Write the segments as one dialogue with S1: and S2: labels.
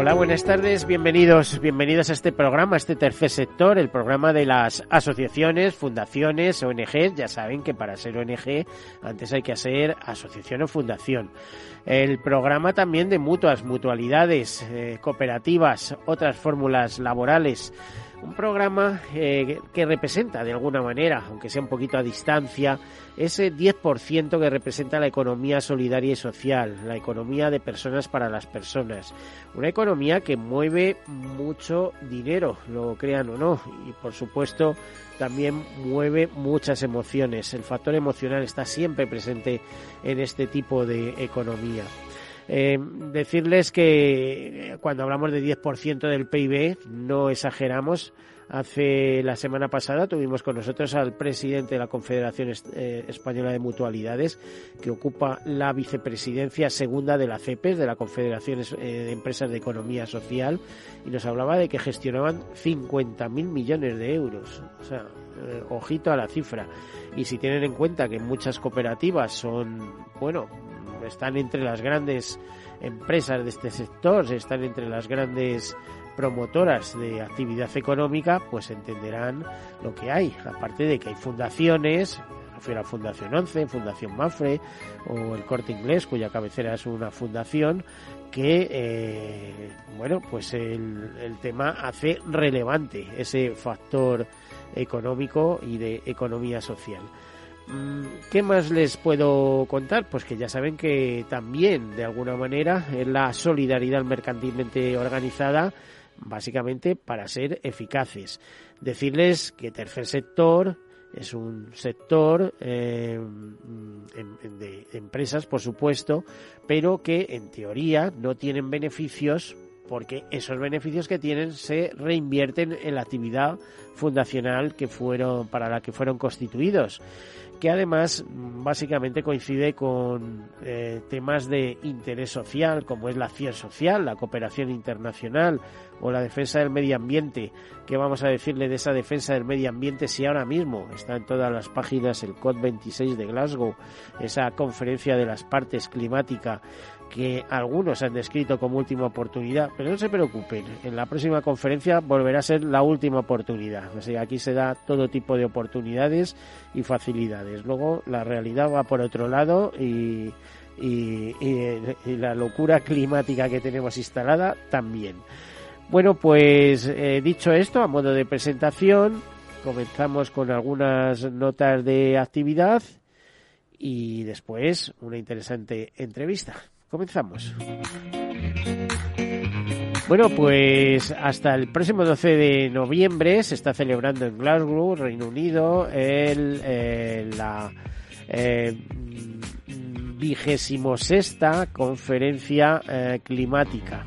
S1: Hola, buenas tardes, bienvenidos, bienvenidos a este programa, a este tercer sector, el programa de las asociaciones, fundaciones, ONG. Ya saben que para ser ONG antes hay que ser asociación o fundación. El programa también de mutuas, mutualidades, eh, cooperativas, otras fórmulas laborales un programa eh, que representa de alguna manera, aunque sea un poquito a distancia, ese 10% que representa la economía solidaria y social, la economía de personas para las personas. Una economía que mueve mucho dinero, lo crean o no, y por supuesto también mueve muchas emociones. El factor emocional está siempre presente en este tipo de economía. Eh, decirles que cuando hablamos de 10% del PIB, no exageramos. Hace la semana pasada tuvimos con nosotros al presidente de la Confederación eh, Española de Mutualidades, que ocupa la vicepresidencia segunda de la CEPES, de la Confederación eh, de Empresas de Economía Social, y nos hablaba de que gestionaban 50.000 millones de euros. O sea, ojito a la cifra. Y si tienen en cuenta que muchas cooperativas son, bueno, están entre las grandes empresas de este sector, están entre las grandes promotoras de actividad económica, pues entenderán lo que hay. Aparte de que hay fundaciones, refiero a Fundación 11, Fundación Mafre o el Corte Inglés, cuya cabecera es una fundación, que, eh, bueno, pues el, el tema hace relevante ese factor económico y de economía social. Mm, ¿Qué más les puedo contar? Pues que ya saben que también, de alguna manera, es la solidaridad mercantilmente organizada, básicamente para ser eficaces. Decirles que tercer sector es un sector eh, de empresas, por supuesto, pero que en teoría no tienen beneficios porque esos beneficios que tienen se reinvierten en la actividad fundacional que fueron para la que fueron constituidos que además mm, básicamente coincide con eh, temas de interés social, como es la acción social, la cooperación internacional o la defensa del medio ambiente. ¿Qué vamos a decirle de esa defensa del medio ambiente si ahora mismo está en todas las páginas el COP26 de Glasgow, esa conferencia de las partes climática que algunos han descrito como última oportunidad, pero no se preocupen, en la próxima conferencia volverá a ser la última oportunidad. O sea, aquí se da todo tipo de oportunidades y facilidades. Luego la realidad va por otro lado y, la locura climática que tenemos instalada también. Bueno, pues eh, dicho esto, a modo de presentación, comenzamos con algunas notas de actividad y después una interesante entrevista. Comenzamos. Bueno, pues hasta el próximo 12 de noviembre se está celebrando en Glasgow, Reino Unido, el, eh, la eh, sexta conferencia eh, climática,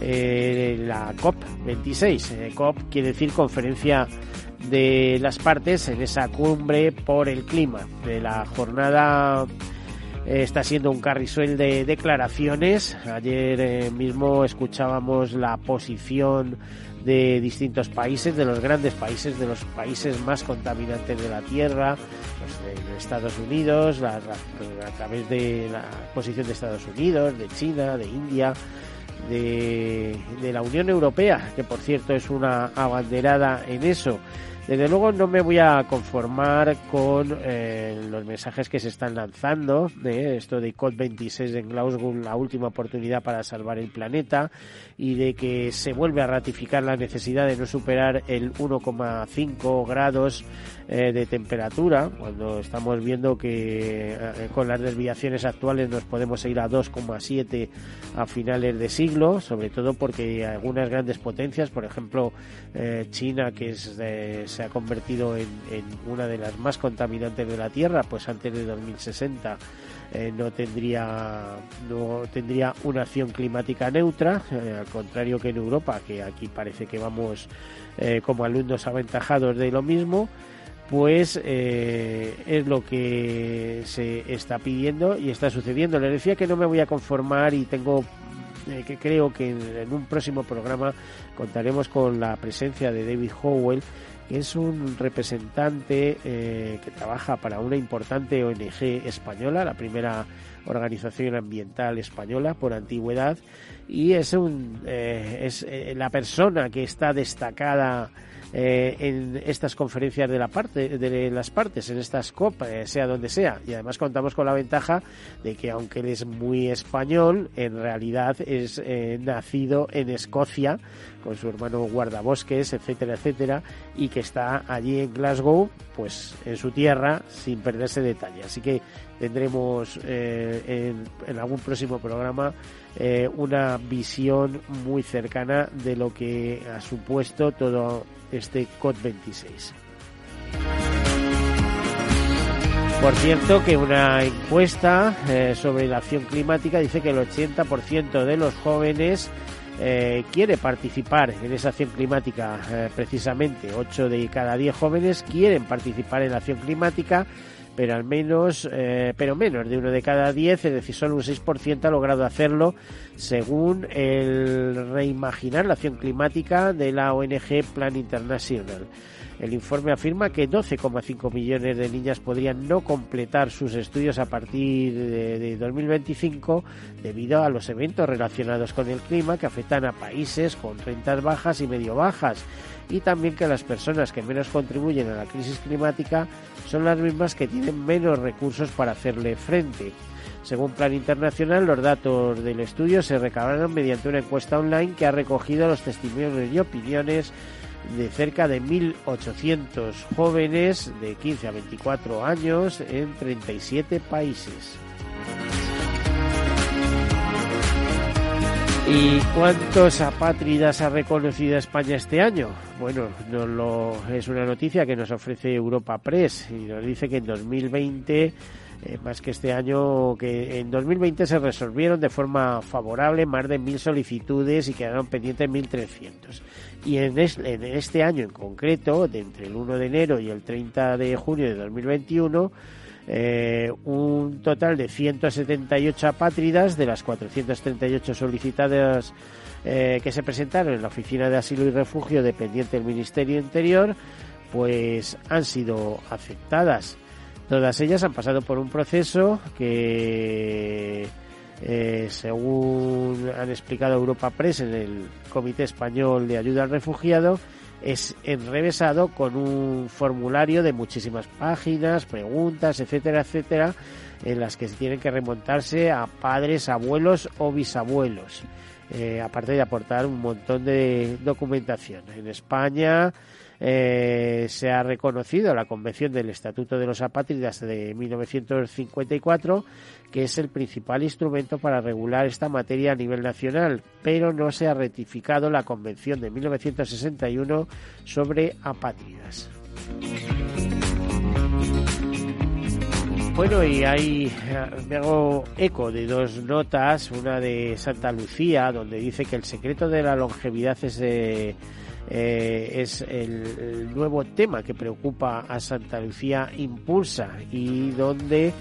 S1: la COP26. COP quiere decir conferencia de las partes en esa cumbre por el clima de la jornada está siendo un carrisuel de declaraciones. Ayer eh, mismo escuchábamos la posición de distintos países, de los grandes países, de los países más contaminantes de la Tierra, pues de, Estados Unidos, a través de la posición de Estados Unidos, de China, de India, de la Unión Europea, que por cierto es una abanderada en eso. Desde luego no me voy a conformar con eh, los mensajes que se están lanzando de esto de COP26 en Glasgow, la última oportunidad para salvar el planeta y de que se vuelve a ratificar la necesidad de no superar el 1,5 grados eh, de temperatura, cuando estamos viendo que eh, con las desviaciones actuales nos podemos ir a 2,7 a finales de siglo, sobre todo porque algunas grandes potencias, por ejemplo eh, China, que se ha convertido en, una de las más contaminantes de la Tierra, pues antes de 2060 no tendría no tendría una acción climática neutra, al contrario que en Europa, que aquí parece que vamos como alumnos aventajados de lo mismo pues eh, es lo que se está pidiendo y está sucediendo. Le decía que no me voy a conformar y tengo eh, que creo que en, un próximo programa contaremos con la presencia de David Howell, que es un representante eh, que trabaja para una importante ONG española, la primera organización ambiental española por antigüedad, y es, un, es la persona que está destacada eh, en estas conferencias de la parte de las partes en estas copas eh, sea donde sea. Y además contamos con la ventaja de que aunque él es muy español en realidad es eh, nacido en Escocia con su hermano guardabosques etcétera etcétera y que está allí en Glasgow pues en su tierra sin perderse detalle así que tendremos en, en algún próximo programa una visión muy cercana de lo que ha supuesto todo este COP26. Por cierto, que una encuesta eh, sobre la acción climática dice que el 80% de los jóvenes eh, quiere participar en esa acción climática. Eh, precisamente, 8 de cada 10 jóvenes quieren participar en la acción climática pero al menos, eh, pero menos de uno de cada diez, es decir, solo un 6% ha logrado hacerlo según el reimaginar la acción climática de la ONG Plan International. El informe afirma que 12,5 millones de niñas podrían no completar sus estudios a partir de, de, 2025 debido a los eventos relacionados con el clima que afectan a países con rentas bajas y medio bajas y también que las personas que menos contribuyen a la crisis climática son las mismas que tienen menos recursos para hacerle frente. Según Plan Internacional, los datos del estudio se recabaron mediante una encuesta online que ha recogido los testimonios y opiniones de cerca de 1.800 jóvenes de 15 a 24 años en 37 países. ¿Y cuántos apátridas ha reconocido España este año? Bueno, lo, es una noticia que nos ofrece Europa Press y nos dice que en 2020, eh, más que este año, que en 2020 se resolvieron de forma favorable más de mil solicitudes y quedaron pendientes 1.300. Y en este, en este año en concreto, de entre el 1 de enero y el 30 de junio de 2021, eh, un total de 178 apátridas de las 438 solicitadas eh, que se presentaron en la Oficina de Asilo y Refugio dependiente del Ministerio Interior, pues han sido aceptadas. Todas ellas han pasado por un proceso que, eh, según han explicado Europa Press en el Comité Español de Ayuda al Refugiado, es enrevesado con un formulario de muchísimas páginas, preguntas, etcétera, etcétera, en las que se tienen que remontarse a padres, abuelos o bisabuelos. Eh, aparte de aportar un montón de documentación. En España eh, se ha reconocido la Convención del Estatuto de los Apátridas de 1954, que es el principal instrumento para regular esta materia a nivel nacional, pero no se ha ratificado la Convención de 1961 sobre apátridas. Bueno, y ahí me hago eco de dos notas, una de Santa Lucía, donde dice que el secreto de la longevidad es de eh, es el, nuevo tema que preocupa a Santa Lucía Impulsa y donde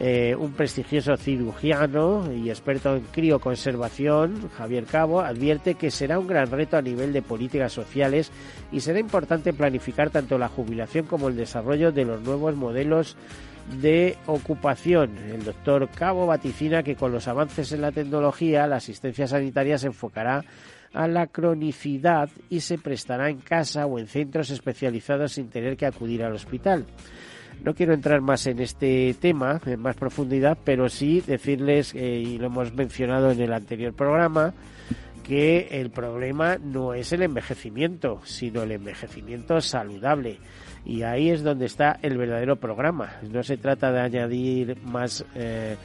S1: eh, un prestigioso cirujano y experto en crioconservación, Javier Cabo, advierte que será un gran reto a nivel de políticas sociales y será importante planificar tanto la jubilación como el desarrollo de los nuevos modelos de ocupación. El doctor Cabo vaticina que con los avances en la tecnología la asistencia sanitaria se enfocará a la cronicidad y se prestará en casa o en centros especializados sin tener que acudir al hospital. No quiero entrar más en este tema en más profundidad, pero sí decirles, eh, y lo hemos mencionado en el anterior programa, que el problema no es el envejecimiento, sino el envejecimiento saludable. Y ahí es donde está el verdadero programa. No se trata de añadir más eh,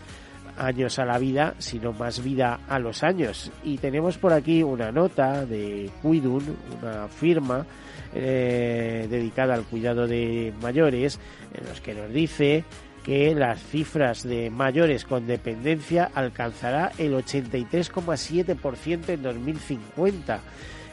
S1: años a la vida, sino más vida a los años. Y tenemos por aquí una nota de Cuidun, una firma eh, dedicada al cuidado de mayores, en los que nos dice que las cifras de mayores con dependencia alcanzará el 83,7% en 2050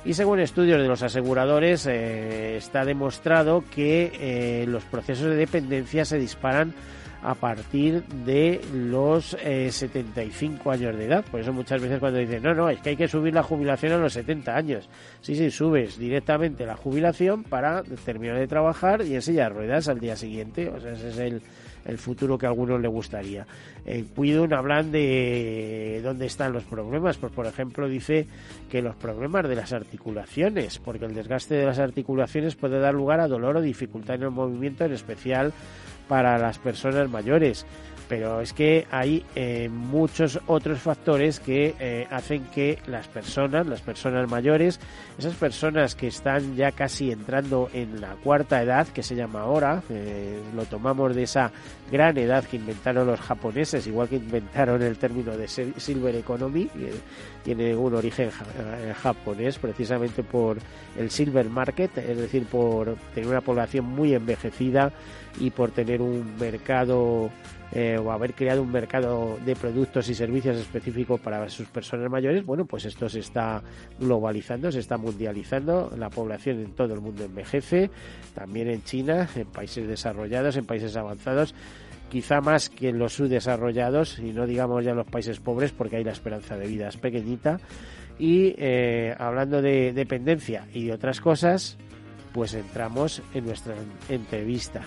S1: Y según estudios de los aseguradores, eh, está demostrado que eh, los procesos de dependencia se disparan a partir de los 75 años de edad. Por eso muchas veces cuando dicen, no, no, es que hay que subir la jubilación a los 70 años. Sí, sí, subes directamente la jubilación para terminar de trabajar y en silla ruedas al día siguiente. O sea, ese es el, el futuro que a algunos le gustaría. En Cuidun hablan de dónde están los problemas. Pues, por ejemplo, dice que los problemas de las articulaciones, porque el desgaste de las articulaciones puede dar lugar a dolor o dificultad en el movimiento, en especial para las personas mayores pero es que hay eh, muchos otros factores que eh, hacen que las personas, las personas mayores, esas personas que están ya casi entrando en la cuarta edad, que se llama ahora, eh, lo tomamos de esa gran edad que inventaron los japoneses, igual que inventaron el término de Silver Economy, que tiene un origen japonés precisamente por el Silver Market, es decir, por tener una población muy envejecida y por tener un mercado eh, o haber creado un mercado de productos y servicios específicos para sus personas mayores, bueno, pues esto se está globalizando, se está mundializando, la población en todo el mundo envejece, también en China, en países desarrollados, en países avanzados, quizá más que en los subdesarrollados y no digamos ya en los países pobres porque ahí la esperanza de vida es pequeñita. Y eh, hablando de dependencia y de otras cosas, pues entramos en nuestra entrevista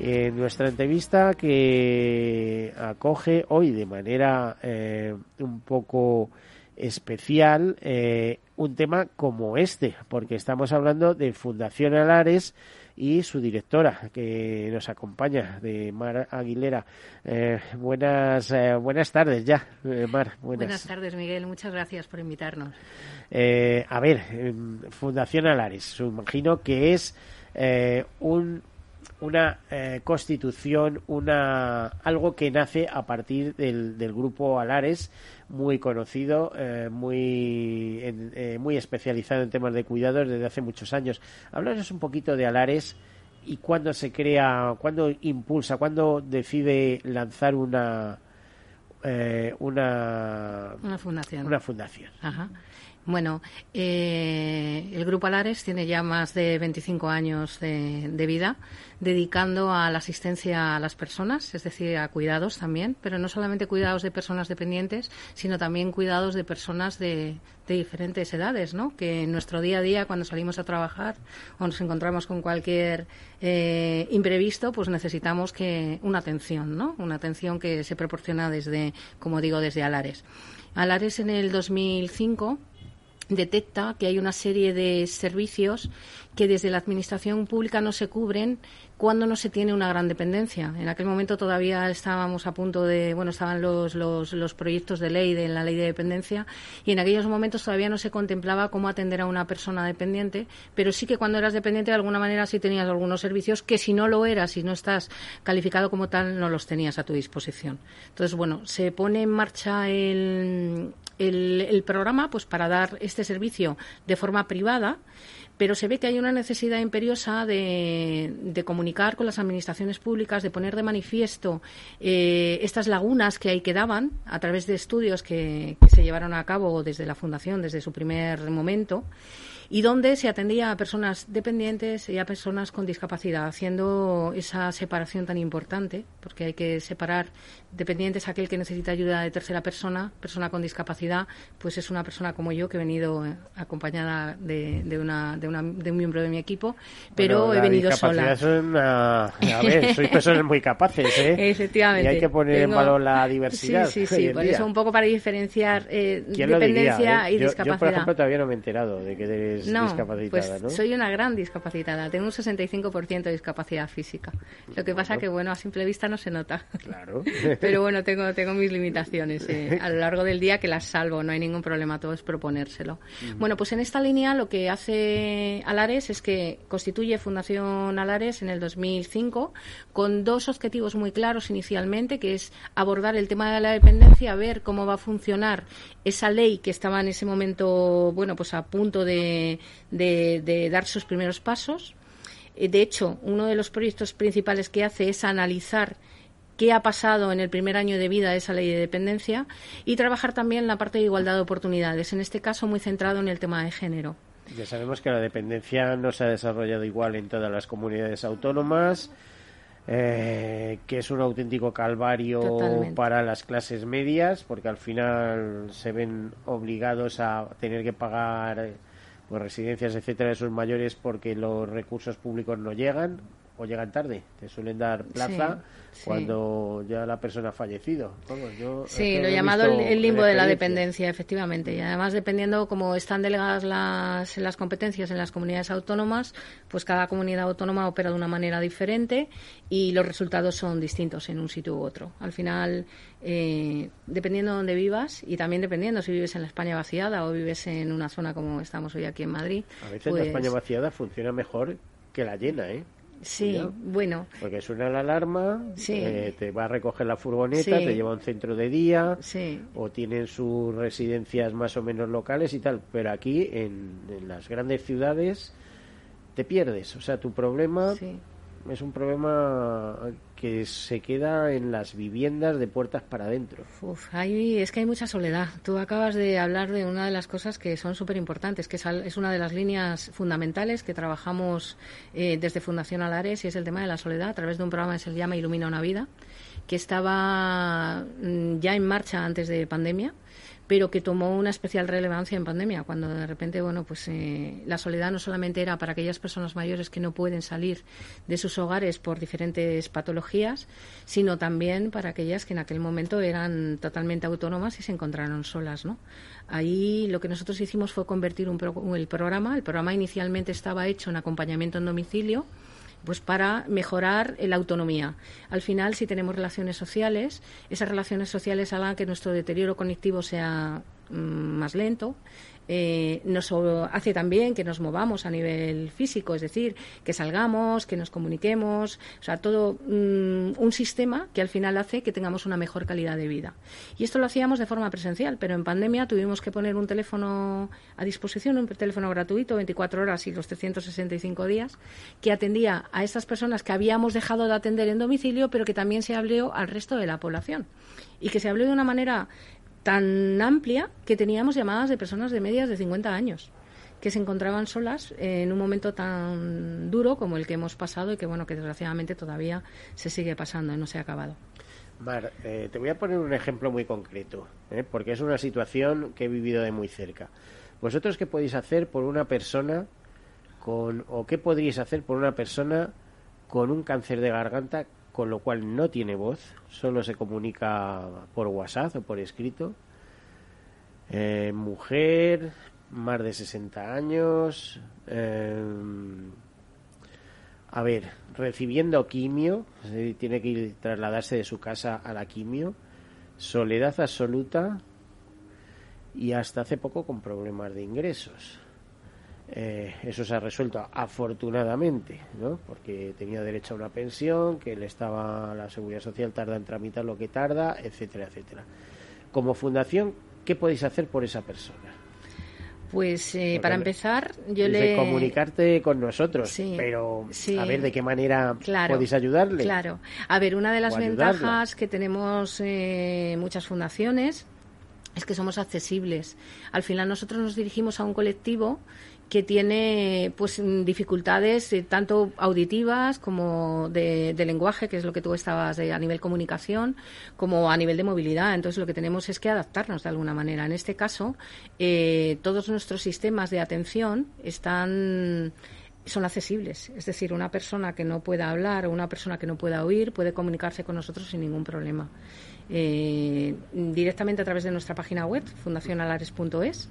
S1: en nuestra entrevista que acoge hoy de manera eh, un poco especial eh, un tema como este, porque estamos hablando de Fundación Alares y su directora que nos acompaña, de Mar Aguilera. Eh, buenas, buenas tardes ya, Mar.
S2: Buenas. buenas. tardes, Miguel. Muchas gracias por invitarnos.
S1: a ver, Fundación Alares, imagino que es un una eh, constitución, una algo que nace a partir del, del grupo Alares, muy conocido, eh, muy, eh, muy especializado en temas de cuidados desde hace muchos años. Háblanos un poquito de Alares y cuándo se crea, cuándo impulsa, cuándo decide lanzar una una,
S2: una fundación.
S1: Una fundación.
S2: Ajá. Bueno, eh, el Grupo Alares tiene ya más de 25 años de, vida dedicando a la asistencia a las personas, es decir, a cuidados también, pero no solamente cuidados de personas dependientes, sino también cuidados de personas de, diferentes edades, ¿no? Que en nuestro día a día, cuando salimos a trabajar o nos encontramos con cualquier eh, imprevisto, pues necesitamos que una atención, ¿no? Una atención que se proporciona desde, como digo, desde Alares. Alares en el 2005 detecta que hay una serie de servicios que desde la administración pública no se cubren cuando no se tiene una gran dependencia. En aquel momento todavía estábamos a punto de, bueno, estaban los, los, los, proyectos de ley de la ley de dependencia y en aquellos momentos todavía no se contemplaba cómo atender a una persona dependiente, pero sí que cuando eras dependiente de alguna manera sí tenías algunos servicios que si no lo eras y no estás calificado como tal no los tenías a tu disposición. Entonces, bueno, se pone en marcha el, el, el programa pues para dar este servicio de forma privada pero se ve que hay una necesidad imperiosa de, comunicar con las administraciones públicas, de poner de manifiesto eh, estas lagunas que ahí quedaban a través de estudios que, que se llevaron a cabo desde la Fundación, desde su primer momento y donde se atendía a personas dependientes y a personas con discapacidad, haciendo esa separación tan importante, porque hay que separar dependientes aquel que necesita ayuda de tercera persona, persona con discapacidad, pues es una persona como yo que he venido eh, acompañada de, de, una, de, una, de un miembro de mi equipo, pero he venido sola.
S1: a ver, sois personas muy capaces, ¿eh?
S2: Efectivamente.
S1: Y hay que poner en valor la diversidad.
S2: Sí, sí, sí, por eso un poco para diferenciar eh, dependencia
S1: eh?
S2: y discapacidad.
S1: Yo, por ejemplo, todavía no me he enterado de que eres no,
S2: pues soy una gran discapacitada. Tengo un 65% de discapacidad física. Lo que pasa que, bueno, a simple vista no se nota.
S1: Claro.
S2: Pero bueno, tengo, tengo mis limitaciones eh, a lo largo del día que las salvo. No hay ningún problema, todo es proponérselo. Bueno, pues en esta línea lo que hace Alares es que constituye Fundación Alares en el 2005 con dos objetivos muy claros inicialmente, que es abordar el tema de la dependencia, ver cómo va a funcionar esa ley que estaba en ese momento, bueno, pues a punto de, de, dar sus primeros pasos. Eh, de hecho, uno de los proyectos principales que hace es analizar qué ha pasado en el primer año de vida de esa ley de dependencia y trabajar también la parte de igualdad de oportunidades, en este caso muy centrado en el tema de género.
S1: Ya sabemos que la dependencia no se ha desarrollado igual en todas las comunidades autónomas. Eh, que es un auténtico calvario para las clases medias, porque al final se ven obligados a tener que pagar pues, residencias, etcétera, de sus mayores porque los recursos públicos no llegan o llegan tarde. Te suelen dar plaza cuando ya la persona ha fallecido.
S2: sí, lo llamado el, limbo de la dependencia, efectivamente. Y además, dependiendo cómo están delegadas las, las competencias en las comunidades autónomas, pues cada comunidad autónoma opera de una manera diferente y los resultados son distintos en un sitio u otro. Al final, eh, dependiendo de dónde vivas y también dependiendo si vives en la España vaciada o vives en una zona como estamos hoy aquí en Madrid.
S1: A veces la España pues vaciada funciona mejor que la llena, ¿eh?
S2: Sí, bueno.
S1: Porque suena la alarma, eh, te va a recoger la furgoneta, te lleva a un centro de día, o tienen sus residencias más o menos locales y tal. Pero aquí, en, en las grandes ciudades, te pierdes. O sea, tu problema es un problema que se queda en las viviendas de puertas para adentro.
S2: Uf, es que hay mucha soledad. Tú acabas de hablar de una de las cosas que son súper importantes, que es, una de las líneas fundamentales que trabajamos eh, desde Fundación Alares y es el tema de la soledad a través de un programa que se llama Ilumina una vida, que estaba mm, ya en marcha antes de pandemia pero que tomó una especial relevancia en pandemia, cuando de repente, bueno, pues eh, la soledad no solamente era para aquellas personas mayores que no pueden salir de sus hogares por diferentes patologías, sino también para aquellas que en aquel momento eran totalmente autónomas y se encontraron solas, ¿no? Ahí lo que nosotros hicimos fue convertir un el programa, el programa inicialmente estaba hecho en acompañamiento en domicilio, pues para mejorar la autonomía. Al final, si tenemos relaciones sociales, esas relaciones sociales hagan que nuestro deterioro cognitivo sea mm, más lento, eh, nos hace también que nos movamos a nivel físico, es decir, que salgamos, que nos comuniquemos, o sea, todo mm, un sistema que al final hace que tengamos una mejor calidad de vida. Y esto lo hacíamos de forma presencial, pero en pandemia tuvimos que poner un teléfono a disposición, un teléfono gratuito, 24 horas y los 365 días, que atendía a estas personas que habíamos dejado de atender en domicilio, pero que también se abrió al resto de la población. Y que se habló de una manera tan amplia que teníamos llamadas de personas de medias de 50 años que se encontraban solas en un momento tan duro como el que hemos pasado y que bueno que desgraciadamente todavía se sigue pasando y no se ha acabado.
S1: Mar, eh, te voy a poner un ejemplo muy concreto, ¿eh? porque es una situación que he vivido de muy cerca. ¿Vosotros qué podéis hacer por una persona con, o qué podríais hacer por una persona con un cáncer de garganta con lo cual no tiene voz, solo se comunica por WhatsApp o por escrito. Eh, mujer, más de 60 años. Eh, a ver, recibiendo quimio, tiene que ir, trasladarse de su casa a la quimio. Soledad absoluta y hasta hace poco con problemas de ingresos. Eh, eso se ha resuelto afortunadamente, ¿no? porque tenía derecho a una pensión, que le estaba la seguridad social tarda en tramitar lo que tarda, etcétera, etcétera. Como fundación, ¿qué podéis hacer por esa persona?
S2: Pues eh, para empezar, yo le.
S1: comunicarte con nosotros, pero a ver de qué manera podéis ayudarle.
S2: Claro. A ver, una de las ventajas que tenemos eh, muchas fundaciones es que somos accesibles. Al final nosotros nos dirigimos a un colectivo que tiene pues dificultades eh, tanto auditivas como de, lenguaje, que es lo que tú estabas a nivel comunicación, como a nivel de movilidad. Entonces lo que tenemos es que adaptarnos de alguna manera. En este caso, eh, todos nuestros sistemas de atención están son accesibles. Es decir, una persona que no pueda hablar o una persona que no pueda oír puede comunicarse con nosotros sin ningún problema. Eh, directamente a través de nuestra página web, fundacionalares.es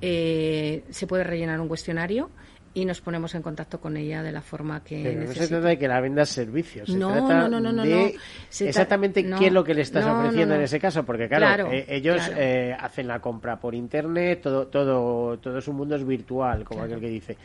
S2: eh, se puede rellenar un cuestionario y nos ponemos en contacto con ella de la forma que
S1: Pero no se trata de que la vendas servicios, se trata de exactamente qué es lo que le estás ofreciendo en ese caso, porque claro, eh, ellos eh, hacen la compra por internet, todo todo todo su mundo es virtual, como aquel que dice.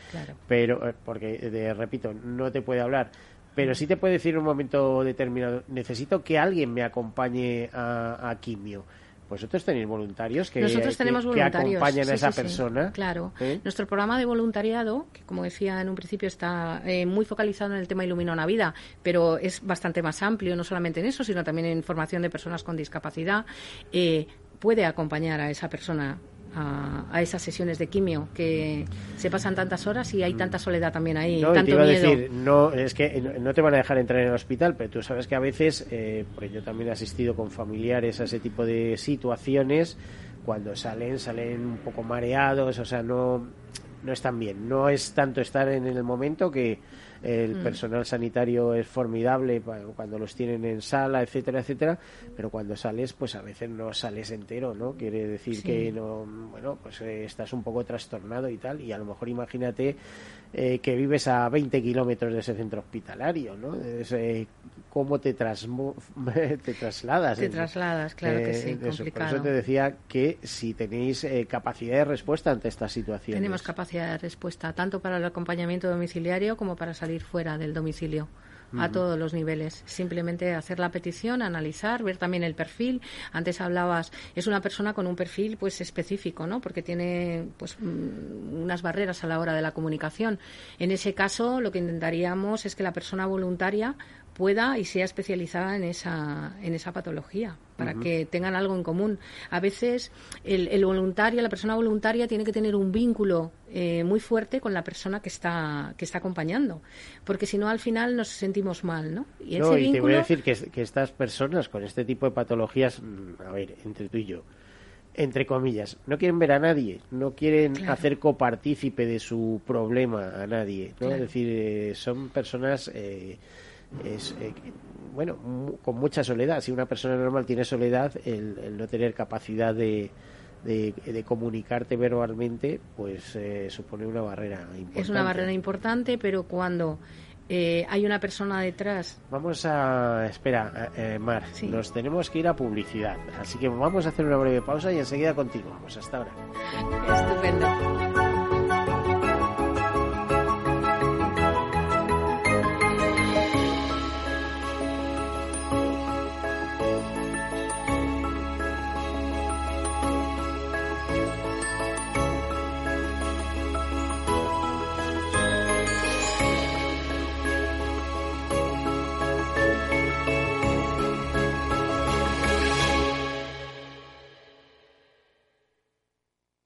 S1: Pero, eh, porque, repito, no te puede hablar. Pero sí te puede decir en un momento determinado, necesito que alguien me acompañe a, a quimio vosotros tenéis voluntarios que,
S2: Nosotros tenemos voluntarios.
S1: acompañan a esa persona.
S2: claro. Nuestro programa de voluntariado, que como decía en un principio está eh, muy focalizado en el tema Ilumina una vida, pero es bastante más amplio, no solamente en eso, sino también en formación de personas con discapacidad, eh, puede acompañar a esa persona a, esas sesiones de quimio, que se pasan tantas horas y hay mm. tanta soledad también ahí,
S1: no,
S2: tanto
S1: te iba A decir, no, es que no te van a dejar entrar en el hospital, pero tú sabes que a veces, eh, porque yo también he asistido con familiares a ese tipo de situaciones, cuando salen, salen un poco mareados, o sea, no, no están bien. No es tanto estar en el momento que el mm. personal sanitario es formidable cuando los tienen en sala, etcétera, etcétera, pero cuando sales, pues a veces no sales entero, ¿no? Quiere decir que no, bueno, pues eh, estás un poco trastornado y tal, y a lo mejor imagínate eh, que vives a 20 kilómetros de ese centro hospitalario, ¿no? Eh, ¿Cómo te, te trasladas?
S2: Te trasladas, claro que sí, complicado.
S1: Por eso te decía que si tenéis capacidad de respuesta ante esta situación.
S2: Tenemos capacidad de respuesta, tanto para el acompañamiento domiciliario como para salir fuera del domicilio a todos los niveles. Simplemente hacer la petición, analizar, ver también el perfil. Antes hablabas, es una persona con un perfil pues específico, ¿no? Porque tiene pues mm, unas barreras a la hora de la comunicación. En ese caso, lo que intentaríamos es que la persona voluntaria pueda y sea especializada en esa, en esa patología, para que tengan algo en común. A veces el, el, voluntario, la persona voluntaria tiene que tener un vínculo eh, muy fuerte con la persona que está, que está acompañando, porque si no al final nos sentimos mal, ¿no?
S1: Y, no, y te voy a decir que, que estas personas con este tipo de patologías, mm, a ver, entre tú y yo, entre comillas, no quieren ver a nadie, no quieren hacer copartícipe de su problema a nadie, ¿no? Es decir, eh, son personas eh, es eh, bueno con mucha soledad si una persona normal tiene soledad el, no tener capacidad de, de, comunicarte verbalmente pues eh, supone una barrera importante
S2: es una barrera importante pero cuando eh, hay una persona detrás.
S1: Vamos a. Espera, Mar, nos tenemos que ir a publicidad. Así que vamos a hacer una breve pausa y enseguida continuamos. Hasta ahora.
S2: Estupendo.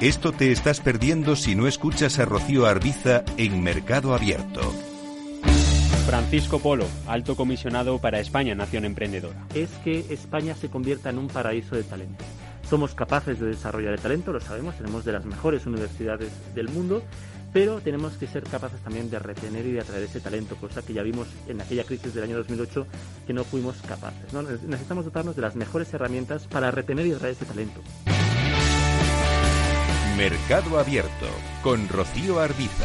S3: Esto te estás perdiendo si no escuchas a Rocío Arbiza en Mercado Abierto.
S4: Francisco Polo, alto comisionado para España Nación Emprendedora.
S5: Es que España se convierta en un paraíso de talento. Somos capaces de desarrollar el talento, lo sabemos, tenemos de las mejores universidades del mundo, pero tenemos que ser capaces también de retener y de atraer ese talento, cosa que ya vimos en aquella crisis del año 2008 que no fuimos capaces. Necesitamos dotarnos de las mejores herramientas para retener y atraer ese talento.
S3: Mercado Abierto con Rocío Arbiza.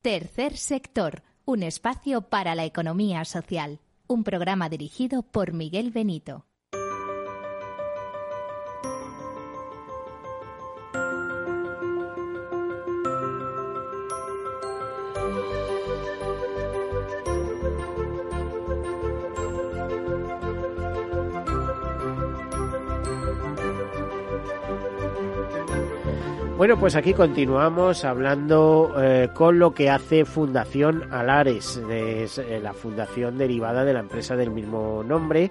S6: Tercer sector, un espacio para la economía social, un programa dirigido por Miguel Benito.
S1: Bueno, pues aquí continuamos hablando eh, con lo que hace Fundación Alares, es eh, la fundación derivada de la empresa del mismo nombre,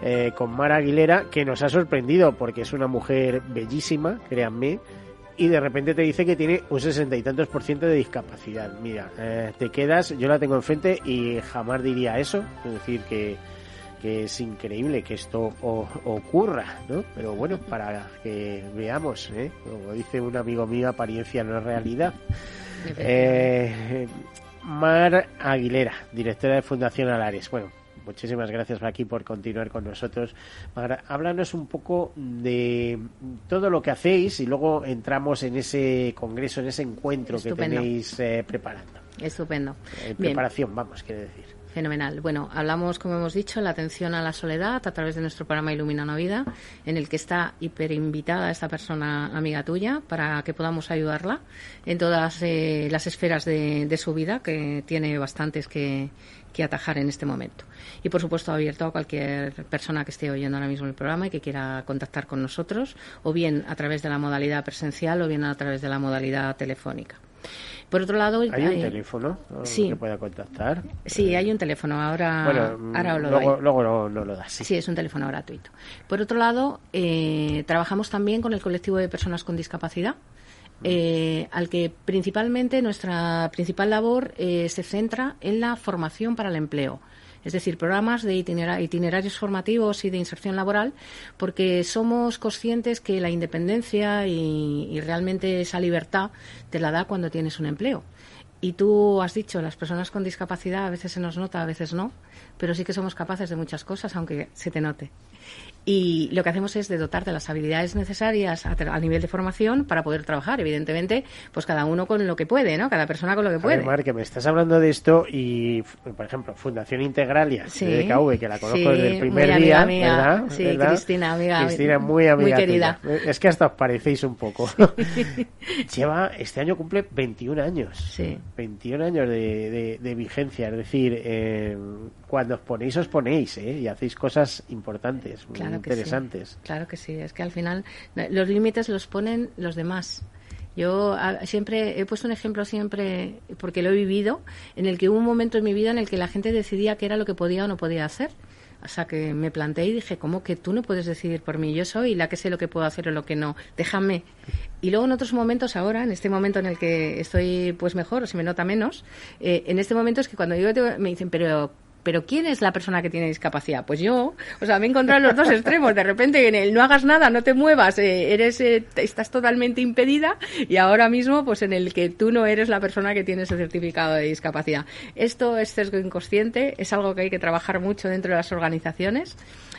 S1: eh, con Mara Aguilera, que nos ha sorprendido porque es una mujer bellísima, créanme, y de repente te dice que tiene un sesenta y tantos por ciento de discapacidad. Mira, te quedas, yo la tengo enfrente y jamás diría eso, es decir, que que es increíble que esto ocurra, ¿no? Pero bueno, para que veamos, ¿eh? como dice un amigo mío, apariencia no es realidad. Eh, Mar Aguilera, directora de Fundación Alares. Bueno, muchísimas gracias aquí por continuar con nosotros. Mar, háblanos un poco de todo lo que hacéis y luego entramos en ese congreso, en ese encuentro que tenéis eh, preparando.
S2: Estupendo.
S1: preparación, vamos, quiere decir.
S2: Fenomenal. Bueno, hablamos, como hemos dicho, la atención a la soledad a través de nuestro programa Ilumina una vida, en el que está hiper invitada esta persona amiga tuya para que podamos ayudarla en todas eh, las esferas de, su vida, que tiene bastantes que atajar en este momento. Y por supuesto abierto a cualquier persona que esté oyendo ahora mismo el programa y que quiera contactar con nosotros, o bien a través de la modalidad presencial o bien a través de la modalidad telefónica. Por otro lado,
S1: hay, un teléfono que pueda contactar.
S2: Sí, hay un teléfono. Ahora, ahora lo
S1: luego, luego no, lo das.
S2: Sí. es un teléfono gratuito. Por otro lado, eh, trabajamos también con el colectivo de personas con discapacidad. Eh, al que principalmente nuestra principal labor eh, se centra en la formación para el empleo es decir, programas de itinerarios formativos y de inserción laboral, porque somos conscientes que la independencia y, realmente esa libertad te la da cuando tienes un empleo. Y tú has dicho, las personas con discapacidad a veces se nos nota, a veces no, pero sí que somos capaces de muchas cosas, aunque se te note y lo que hacemos es de dotar de las habilidades necesarias a, nivel de formación para poder trabajar. Evidentemente, pues cada uno con lo que puede, ¿no? Cada persona con lo que puede.
S1: Mar, que me estás hablando de esto y, por ejemplo, Fundación Integralia de DKV, que la conozco desde el primer día, ¿verdad?
S2: Sí, Cristina, amiga.
S1: Cristina, muy amiga
S2: Muy querida.
S1: Es que hasta os parecéis un poco. Lleva, este año cumple 21 años.
S2: Sí.
S1: 21 años de, de, vigencia, es decir, eh, cuando os ponéis, os ponéis, ¿eh? Y hacéis cosas importantes. Claro interesantes.
S2: Claro que sí, es que al final los límites los ponen los demás. Yo siempre he puesto un ejemplo siempre, porque lo he vivido, en el que hubo un momento en mi vida en el que la gente decidía qué era lo que podía o no podía hacer. O sea, que me planteé y dije, ¿cómo que tú no puedes decidir por mí? Yo soy la que sé lo que puedo hacer o lo que no. Déjame. Y luego en otros momentos ahora, en este momento en el que estoy pues mejor o se me nota menos, eh, en este momento es que cuando yo me dicen, pero pero ¿quién es la persona que tiene discapacidad? Pues yo, o sea, me he encontrado en los dos extremos, de repente en el no hagas nada, no te muevas, eh, eres, eh, estás totalmente impedida y ahora mismo pues en el que tú no eres la persona que tiene ese certificado de discapacidad. Esto es sesgo inconsciente, es algo que hay que trabajar mucho dentro de las organizaciones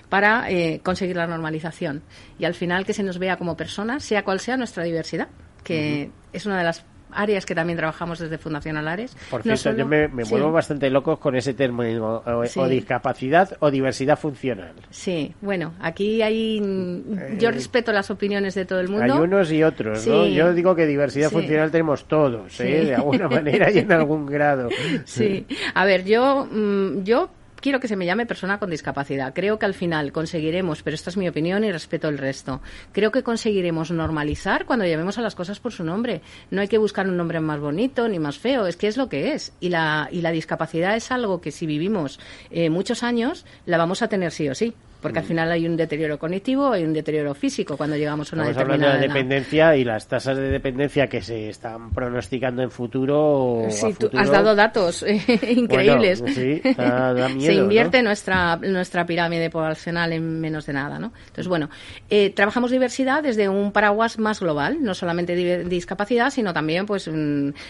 S2: para eh, conseguir la normalización y al final que se nos vea como personas, sea cual sea nuestra diversidad, que es una de las áreas que también trabajamos desde Fundación Alares.
S1: Por cierto, yo me, vuelvo bastante loco con ese término, o, discapacidad o diversidad funcional.
S2: Sí, bueno, aquí hay. Mm, yo respeto las opiniones de todo el mundo.
S1: Hay unos y otros, ¿no? Yo digo que diversidad funcional tenemos todos, ¿eh? De alguna manera y en algún grado.
S2: Sí, a ver, yo, mm, yo quiero que se me llame persona con discapacidad. Creo que al final conseguiremos, pero esta es mi opinión y respeto el resto, creo que conseguiremos normalizar cuando llamemos a las cosas por su nombre. No hay que buscar un nombre más bonito ni más feo, es que es lo que es. Y la, y la discapacidad es algo que si vivimos eh, muchos años la vamos a tener sí o sí porque al mm. final hay un deterioro cognitivo, hay un deterioro físico cuando llegamos a una Estamos
S1: determinada hablando de dependencia y las tasas de dependencia que se están pronosticando en futuro.
S2: Sí, tú has dado datos eh, increíbles.
S1: sí, da, miedo,
S2: se invierte nuestra nuestra pirámide poblacional en menos de nada, ¿no? Entonces, bueno, eh, trabajamos diversidad desde un paraguas más global, no solamente discapacidad, sino también, pues,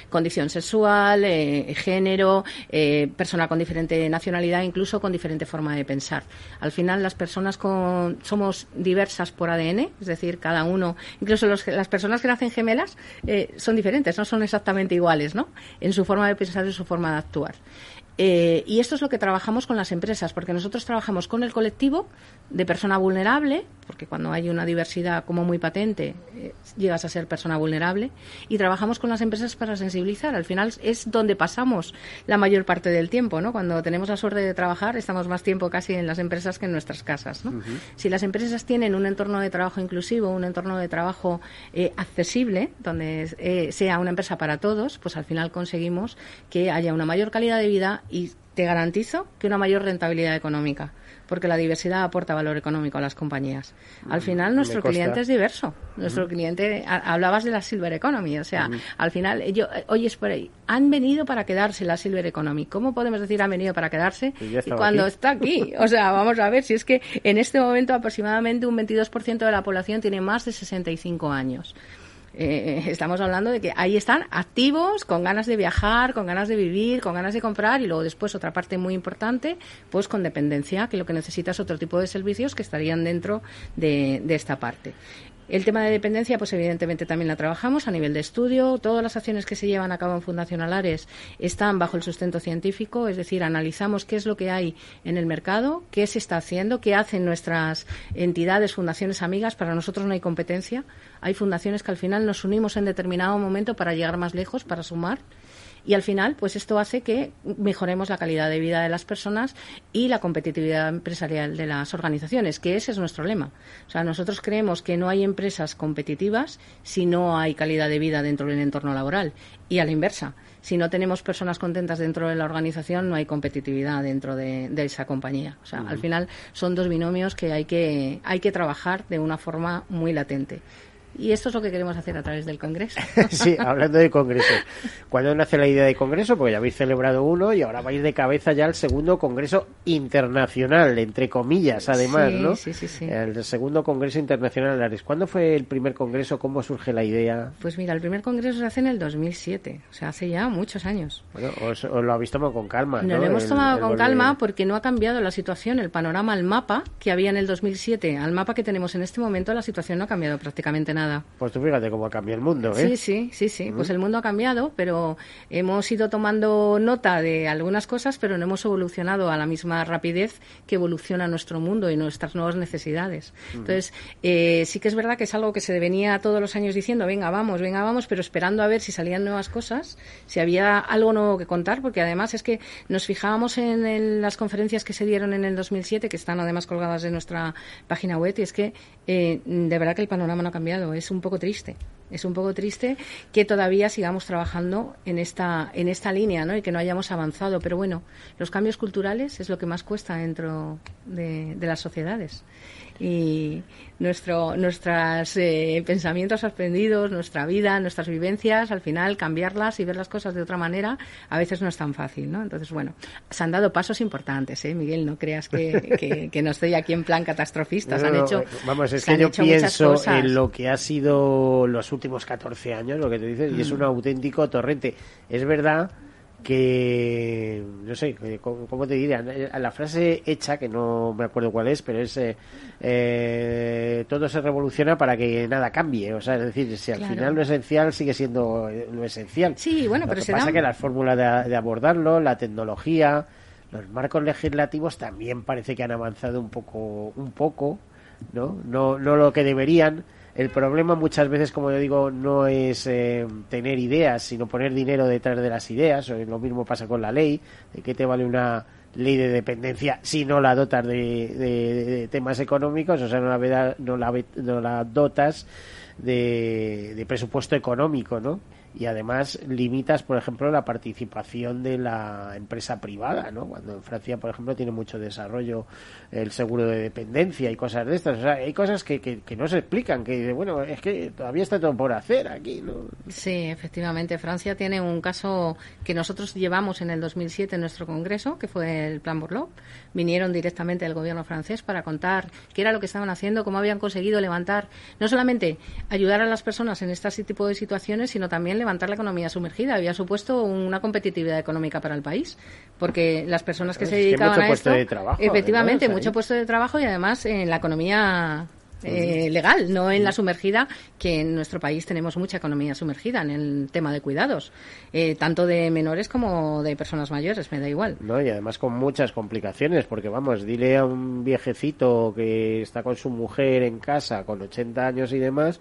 S2: condición sexual, eh, género, persona con diferente nacionalidad, incluso con diferente forma de pensar. Al final, las personas personas con, somos diversas por ADN, es decir, cada uno, incluso las personas que nacen gemelas eh, son diferentes, no son exactamente iguales, ¿no? En su forma de pensar y su forma de actuar. Eh, y esto es lo que trabajamos con las empresas, porque nosotros trabajamos con el colectivo de persona vulnerable, porque cuando hay una diversidad como muy patente, eh, llegas a ser persona vulnerable, y trabajamos con las empresas para sensibilizar. Al final es donde pasamos la mayor parte del tiempo, ¿no? Cuando tenemos la suerte de trabajar, estamos más tiempo casi en las empresas que en nuestras casas, ¿no? Si las empresas tienen un entorno de trabajo inclusivo, un entorno de trabajo eh, accesible, donde sea una empresa para todos, pues al final conseguimos que haya una mayor calidad de vida y te garantizo que una mayor rentabilidad económica, porque la diversidad aporta valor económico a las compañías. Al final, nuestro cliente es diverso. Nuestro cliente, hablabas de la Silver Economy, o sea, al final, yo, oye, por ahí, han venido para quedarse la Silver Economy. ¿Cómo podemos decir han venido para quedarse cuando está aquí? O sea, vamos a ver si es que en este momento aproximadamente un 22% de la población tiene más de 65 años. Eh, estamos hablando de que ahí están activos, con ganas de viajar, con ganas de vivir, con ganas de comprar y luego después otra parte muy importante, pues con dependencia, que lo que necesita es otro tipo de servicios que estarían dentro de, de esta parte. El tema de dependencia, pues evidentemente también la trabajamos a nivel de estudio. Todas las acciones que se llevan a cabo en Fundación Alares están bajo el sustento científico, es decir, analizamos qué es lo que hay en el mercado, qué se está haciendo, qué hacen nuestras entidades, fundaciones amigas. Para nosotros no hay competencia. Hay fundaciones que al final nos unimos en determinado momento para llegar más lejos, para sumar y al final, pues esto hace que mejoremos la calidad de vida de las personas y la competitividad empresarial de las organizaciones, que ese es nuestro lema. O sea, nosotros creemos que no hay empresas competitivas si no hay calidad de vida dentro del entorno laboral y a la inversa. Si no tenemos personas contentas dentro de la organización, no hay competitividad dentro de, esa compañía. O sea, al final son dos binomios que hay que, hay que trabajar de una forma muy latente. Y esto es lo que queremos hacer a través del Congreso.
S1: sí, hablando de Congreso. ¿Cuándo nace la idea de Congreso? Porque ya habéis celebrado uno y ahora vais de cabeza ya al segundo Congreso Internacional, entre comillas, además, ¿no?
S2: Sí, sí, sí.
S1: El segundo Congreso Internacional Ares. ¿Cuándo fue el primer Congreso? ¿Cómo surge la idea?
S2: Pues mira, el primer Congreso se hace en el 2007, o sea, hace ya muchos años.
S1: Bueno, os, lo habéis tomado con calma, ¿no?
S2: lo hemos tomado con calma porque no ha cambiado la situación, el panorama, el mapa que había en el 2007, al mapa que tenemos en este momento, la situación no ha cambiado prácticamente nada.
S1: Pues tú fíjate cómo ha cambiado el mundo, ¿eh?
S2: Sí, sí, sí, sí. Pues el mundo ha cambiado, pero hemos ido tomando nota de algunas cosas, pero no hemos evolucionado a la misma rapidez que evoluciona nuestro mundo y nuestras nuevas necesidades. Entonces, eh, sí que es verdad que es algo que se venía todos los años diciendo, venga, vamos, venga, vamos, pero esperando a ver si salían nuevas cosas, si había algo nuevo que contar, porque además es que nos fijábamos en, las conferencias que se dieron en el 2007, que están además colgadas en nuestra página web, y es que eh, de verdad que el panorama no ha cambiado. Es un poco triste. Es un poco triste que todavía sigamos trabajando en esta, en esta línea ¿no? y que no hayamos avanzado. Pero bueno, los cambios culturales es lo que más cuesta dentro de, de las sociedades y nuestro, nuestros eh, pensamientos aprendidos, nuestra vida, nuestras vivencias, al final cambiarlas y ver las cosas de otra manera a veces no es tan fácil, ¿no? Entonces, bueno, se han dado pasos importantes, ¿eh, Miguel? No creas que, que, no estoy aquí en plan catastrofista. han hecho,
S1: vamos, es que yo pienso en lo que ha sido los últimos 14 años, lo que te dices, y es mm. un auténtico torrente. Es verdad que no sé cómo te diría la frase hecha que no me acuerdo cuál es pero es eh, eh, todo se revoluciona para que nada cambie. O sea es decir si al final lo esencial sigue siendo lo esencial.
S2: Sí bueno
S1: lo
S2: pero
S1: que pasa que las fórmulas de, abordarlo la tecnología los marcos legislativos también parece que han avanzado un poco un poco no no no lo que deberían el problema muchas veces, como yo digo, no es eh, tener ideas, sino poner dinero detrás de las ideas. O lo mismo pasa con la ley. ¿De qué te vale una ley de dependencia si no la dotas de, temas económicos? O sea, no la, no la, no la dotas de, de presupuesto económico, ¿no? Y además limitas, por ejemplo, la participación de la empresa privada, ¿no? Cuando en Francia, por ejemplo, tiene mucho desarrollo el seguro de dependencia y cosas de estas. O sea, hay cosas que, que, no se explican, que bueno, es que todavía está todo por hacer aquí, ¿no?
S2: Sí, efectivamente. Francia tiene un caso que nosotros llevamos en el 2007 en nuestro congreso, que fue el Plan Bourlot. Vinieron directamente del gobierno francés para contar qué era lo que estaban haciendo, cómo habían conseguido levantar, no solamente ayudar a las personas en este tipo de situaciones, sino también levantar la economía sumergida, había supuesto una competitividad económica para el país, porque las personas que se dedicaban a esto,
S1: de trabajo,
S2: efectivamente, mucho puesto de trabajo y además en la economía eh, legal, no en la sumergida, que en nuestro país tenemos mucha economía sumergida en el tema de cuidados, eh, tanto de menores como de personas mayores, me da igual.
S1: No, y además con muchas complicaciones, porque vamos, dile a un viejecito que está con su mujer en casa con 80 años y demás,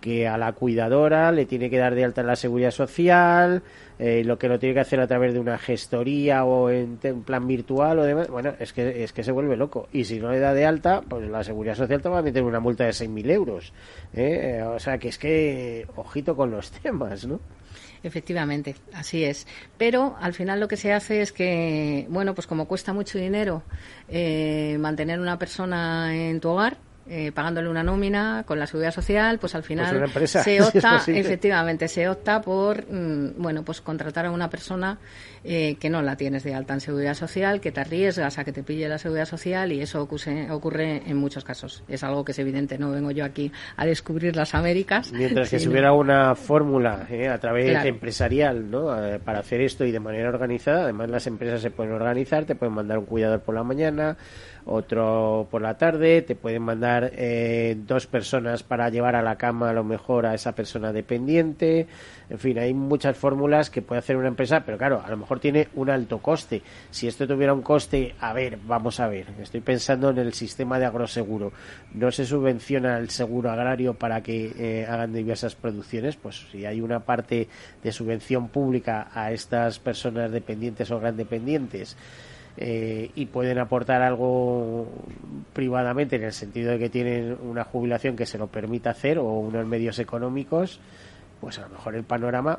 S1: que a la cuidadora le tiene que dar de alta en la seguridad social, eh, lo que lo tiene que hacer a través de una gestoría o en, plan virtual o demás, bueno, es que, es que se vuelve loco. Y si no le da de alta, pues la seguridad social te va a meter una multa de 6.000 euros. ¿eh? O sea que es que, ojito con los temas, ¿no?
S2: Efectivamente, así es. Pero al final lo que se hace es que, bueno, pues como cuesta mucho dinero eh, mantener una persona en tu hogar, eh, pagándole una nómina con la seguridad social, pues al final se opta, efectivamente, se opta por, mm, bueno, pues contratar a una persona eh, que no la tienes de alta en seguridad social, que te arriesgas a que te pille la seguridad social y eso ocurre, ocurre en muchos casos. Es algo que es evidente, no vengo yo aquí a descubrir las Américas.
S1: Mientras que si hubiera una fórmula eh, a través empresarial, ¿no? para hacer esto y de manera organizada, además las empresas se pueden organizar, te pueden mandar un cuidador por la mañana, otro por la tarde, te pueden mandar eh, dos personas para llevar a la cama a lo mejor a esa persona dependiente, en fin, hay muchas fórmulas que puede hacer una empresa, pero claro, a lo mejor tiene un alto coste. Si esto tuviera un coste, a ver, vamos a ver, estoy pensando en el sistema de agroseguro, no se subvenciona el seguro agrario para que eh, hagan diversas producciones, pues si hay una parte de subvención pública a estas personas dependientes o gran dependientes, eh, y pueden aportar algo privadamente en el sentido de que tienen una jubilación que se lo permita hacer o unos medios económicos, pues a lo mejor el panorama.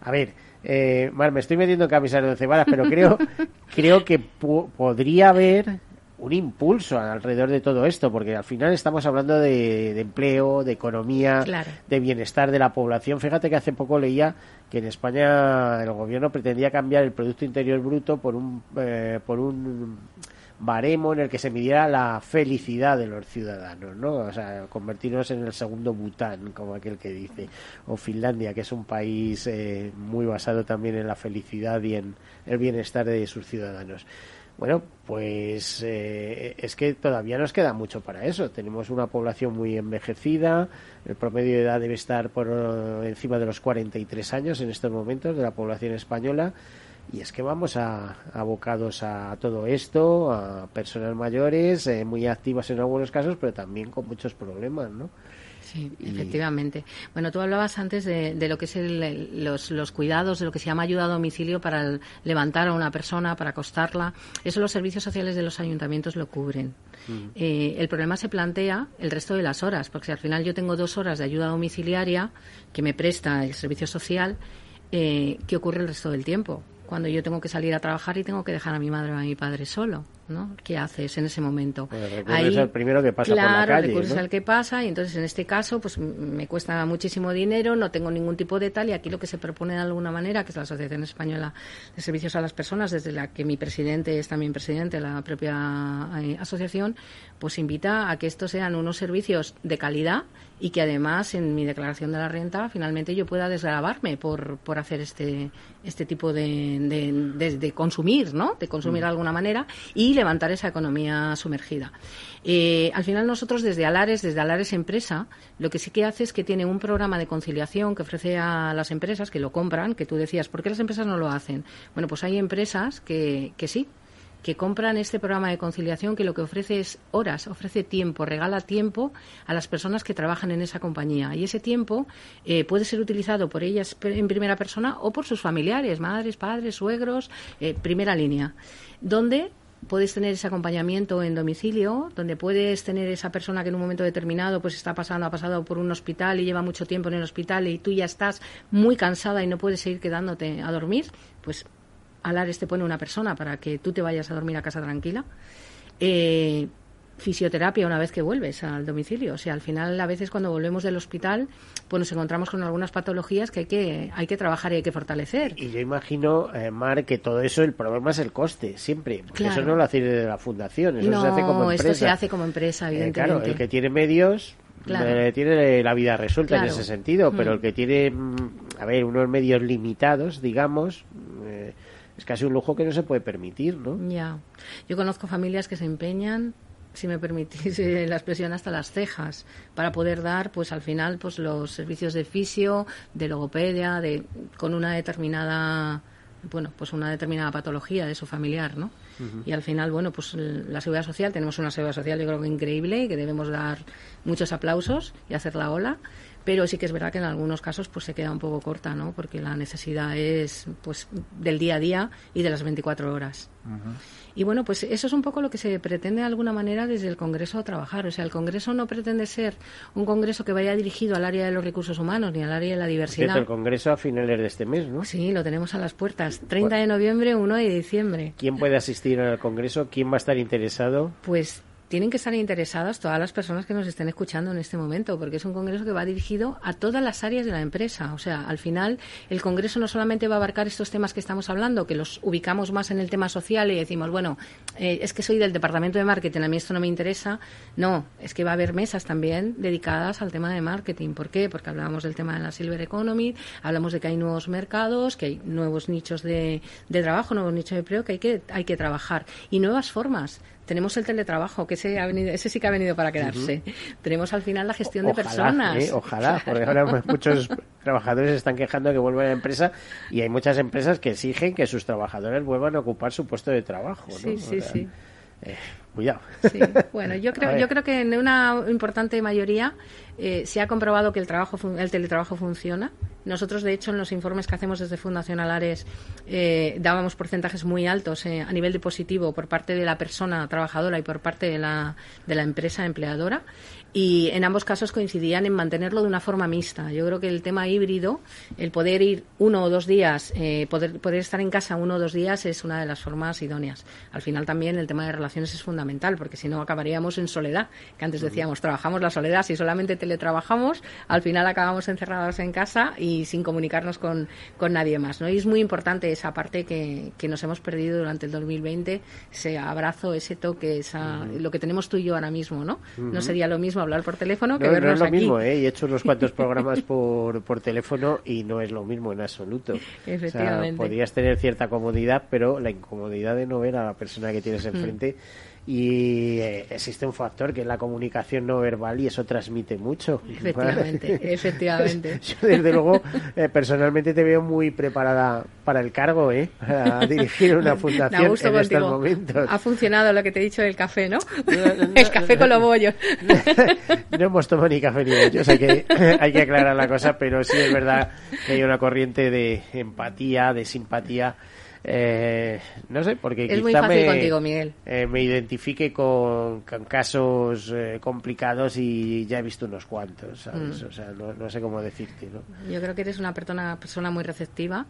S1: A ver, eh, Mar, me estoy metiendo en camisas de once varas, pero creo, creo que podría haber un impulso alrededor de todo esto, porque al final estamos hablando de, empleo, de economía, de bienestar de la población. Fíjate que hace poco leía que en España el gobierno pretendía cambiar el Producto Interior Bruto por un, eh, por un baremo en el que se midiera la felicidad de los ciudadanos, ¿no? O sea, convertirnos en el segundo Bután, como aquel que dice, o Finlandia, que es un país eh, muy basado también en la felicidad y en el bienestar de sus ciudadanos. Bueno, pues eh, es que todavía nos queda mucho para eso. Tenemos una población muy envejecida, el promedio de edad debe estar por eh, encima de los 43 años en estos momentos de la población española. Y es que vamos a, abocados a todo esto, a personas mayores, eh, muy activas en algunos casos, pero también con muchos problemas, ¿no?
S2: Sí, efectivamente. Bueno, tú hablabas antes de, lo que es los, los, cuidados, de lo que se llama ayuda a domicilio para levantar a una persona, para acostarla. Eso los servicios sociales de los ayuntamientos lo cubren. Eh, el problema se plantea el resto de las horas, porque si al final yo tengo dos horas de ayuda domiciliaria que me presta el servicio social, eh, ¿qué ocurre el resto del tiempo? Cuando yo tengo que salir a trabajar y tengo que dejar a mi madre o a mi padre solo. ¿no? ¿Qué haces en ese momento?
S1: Pues Ahí, es el primero que pasa
S2: claro,
S1: por la calle,
S2: recurres al que pasa y entonces en este caso pues me cuesta muchísimo dinero, no tengo ningún tipo de tal y aquí lo que se propone de alguna manera, que es la Asociación Española de Servicios a las Personas, desde la que mi presidente es también presidente de la propia eh, asociación, pues invita a que estos sean unos servicios de calidad y que además en mi declaración de la renta finalmente yo pueda desgravarme por, por hacer este, este tipo de, de, consumir, ¿no? De consumir de mm. alguna manera y levantar esa economía sumergida. Eh, al final nosotros desde Alares, desde Alares Empresa, lo que sí que hace es que tiene un programa de conciliación que ofrece a las empresas que lo compran, que tú decías, ¿por qué las empresas no lo hacen? Bueno, pues hay empresas que, que sí, que compran este programa de conciliación que lo que ofrece es horas, ofrece tiempo, regala tiempo a las personas que trabajan en esa compañía. Y ese tiempo eh, puede ser utilizado por ellas en primera persona o por sus familiares, madres, padres, suegros, eh, primera línea, donde puedes tener ese acompañamiento en domicilio, donde puedes tener esa persona que en un momento determinado pues está pasando, ha pasado por un hospital y lleva mucho tiempo en el hospital y tú ya estás muy cansada y no puedes seguir quedándote a dormir, pues Alares te pone una persona para que tú te vayas a dormir a casa tranquila. Eh, fisioterapia una vez que vuelves al domicilio. O sea, al final, a veces cuando volvemos del hospital, pues nos encontramos con algunas patologías que hay que, hay que trabajar y hay que fortalecer.
S1: Y yo imagino, eh, Mar, que todo eso, el problema es el coste, siempre. Eso no lo hace de la fundación, eso se hace como empresa.
S2: esto se hace como empresa, evidentemente.
S1: claro, el que tiene medios eh, tiene la vida resuelta en ese sentido, pero mm. el que tiene, mm, a ver, unos medios limitados, digamos, eh, es casi un lujo que no se puede permitir, ¿no?
S2: Ya. Yo conozco familias que se empeñan si me permitís la expresión, hasta las cejas, para poder dar, pues al final, pues los servicios de fisio, de logopedia, de, con una determinada, bueno, pues una determinada patología de su familiar, ¿no? Y al final, bueno, pues la seguridad social, tenemos una seguridad social yo creo que increíble y que debemos dar muchos aplausos y hacer la ola pero sí que es verdad que en algunos casos pues se queda un poco corta, ¿no? Porque la necesidad es pues del día a día y de las 24 horas. Y bueno, pues eso es un poco lo que se pretende de alguna manera desde el Congreso a trabajar. O sea, el Congreso no pretende ser un Congreso que vaya dirigido al área de los recursos humanos ni al área de la diversidad.
S1: el Congreso a finales de este mes, ¿no?
S2: Sí, lo tenemos a las puertas. 30 de noviembre, 1 de diciembre.
S1: ¿Quién puede asistir al Congreso? ¿Quién va a estar interesado?
S2: Pues tienen que estar interesadas todas las personas que nos estén escuchando en este momento, porque es un congreso que va dirigido a todas las áreas de la empresa. O sea, al final, el congreso no solamente va a abarcar estos temas que estamos hablando, que los ubicamos más en el tema social y decimos, bueno, eh, es que soy del departamento de marketing, a mí esto no me interesa. No, es que va a haber mesas también dedicadas al tema de marketing. ¿Por qué? Porque hablábamos del tema de la Silver Economy, hablamos de que hay nuevos mercados, que hay nuevos nichos de, de trabajo, nuevos nichos de empleo que hay que, hay que trabajar y nuevas formas tenemos el teletrabajo, que ese, ha venido, ese sí que ha venido para quedarse. Tenemos al final la gestión de personas.
S1: ¿eh? ojalá, porque ahora muchos trabajadores están quejando de que vuelvan a la empresa y hay muchas empresas que exigen que sus trabajadores vuelvan a ocupar su puesto de trabajo.
S2: Sí, sí, sí.
S1: Eh, cuidado.
S2: Sí. Bueno, yo creo, yo creo que en una importante mayoría eh, se ha comprobado que el trabajo, el teletrabajo funciona. Nosotros, de hecho, en los informes que hacemos desde Fundación Alares eh, dábamos porcentajes muy altos eh, a nivel de positivo por parte de la persona trabajadora y por parte de la, de la empresa empleadora y en ambos casos coincidían en mantenerlo de una forma mixta. Yo creo que el tema híbrido, el poder ir uno o dos días, eh, poder, poder estar en casa uno o dos días es una de las formas idóneas. Al final también el tema de relaciones es fundamental, porque si no acabaríamos en soledad, que antes decíamos, trabajamos la soledad, si solamente teletrabajamos, al final acabamos encerrados en casa y sin comunicarnos con, con nadie más. ¿no? Y es muy importante esa parte que, que nos hemos perdido durante el 2020, ese abrazo, ese toque, esa, lo que tenemos tú y yo ahora mismo, ¿no? No sería lo mismo hablar por teléfono que vernos
S1: no
S2: es
S1: lo mismo, ¿eh? He hecho unos cuantos programas por, por teléfono y no es lo mismo en absoluto.
S2: Efectivamente.
S1: podrías tener cierta comodidad, pero la incomodidad de no ver a la persona que tienes mm. Y eh, existe un factor que es la comunicación no verbal y eso transmite mucho.
S2: Efectivamente, efectivamente.
S1: Yo desde luego eh, personalmente te veo muy preparada para el cargo, ¿eh? Para dirigir una fundación en estos momentos.
S2: Ha funcionado lo que te he dicho del café, ¿no? el café con los bollos.
S1: no hemos tomado ni café ni bollos, hay que, hay que aclarar la cosa, pero sí es verdad que hay una corriente de empatía, de simpatía eh, no sé, porque
S2: es
S1: quizá
S2: me, contigo, Miguel.
S1: Eh, me identifique con, casos eh, complicados y ya he visto unos cuantos, mm. O sea, no, sé cómo decirte, ¿no?
S2: Yo creo que eres una persona, persona muy receptiva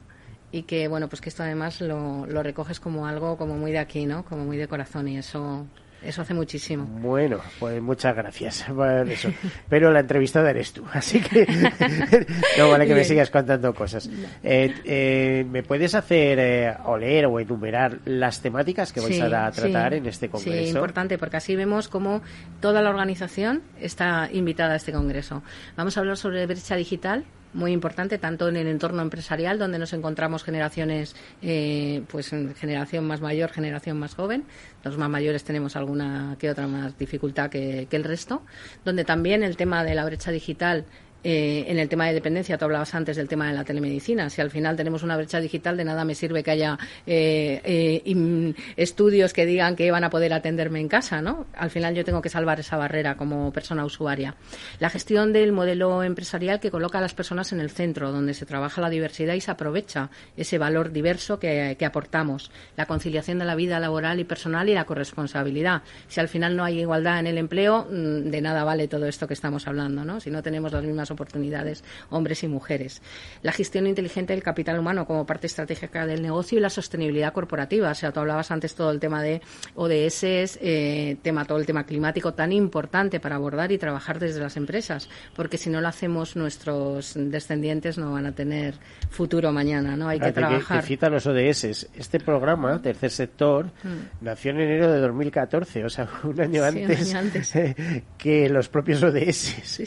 S2: y que, bueno, pues que esto además lo, lo recoges como algo como muy de aquí, ¿no? Como muy de corazón y eso eso hace muchísimo.
S1: Bueno, pues muchas gracias por eso. Pero la entrevistada eres tú, así que no vale que me sigas contando cosas. Eh, eh, ¿Me puedes hacer eh, o leer o enumerar las temáticas que vais a tratar en este congreso?
S2: Sí, importante, porque así vemos cómo toda la organización está invitada a este congreso. Vamos a hablar sobre brecha digital, muy importante tanto en el entorno empresarial donde nos encontramos generaciones eh, pues generación más mayor generación más joven. Los más mayores tenemos alguna que otra más dificultad que, que el resto. Donde también el tema de la brecha digital eh, en el tema de dependencia, tú hablabas antes del tema de la telemedicina. Si al final tenemos una brecha digital, de nada me sirve que haya eh, eh, estudios que digan que van a poder atenderme en casa, ¿no? Al final yo tengo que salvar esa barrera como persona usuaria. La gestión del modelo empresarial que coloca a las personas en el centro, donde se trabaja la diversidad y se aprovecha ese valor diverso que, que aportamos. La conciliación de la vida laboral y personal y la corresponsabilidad. Si al final no hay igualdad en el empleo, mm, de nada vale todo esto que estamos hablando, ¿no? Si no tenemos las mismas oportunidades, hombres y mujeres. La gestión inteligente del capital humano como parte estratégica del negocio y la sostenibilidad corporativa. O sea, tú hablabas antes todo el tema de ODS, eh, tema, todo el tema climático tan importante para abordar y trabajar desde las empresas, porque si no lo hacemos nuestros descendientes no van a tener futuro mañana, ¿no? Hay que trabajar.
S1: Que, los ODS. Este programa, Tercer Sector, mm. nació en enero de 2014, o sea, un año antes, que los propios ODS.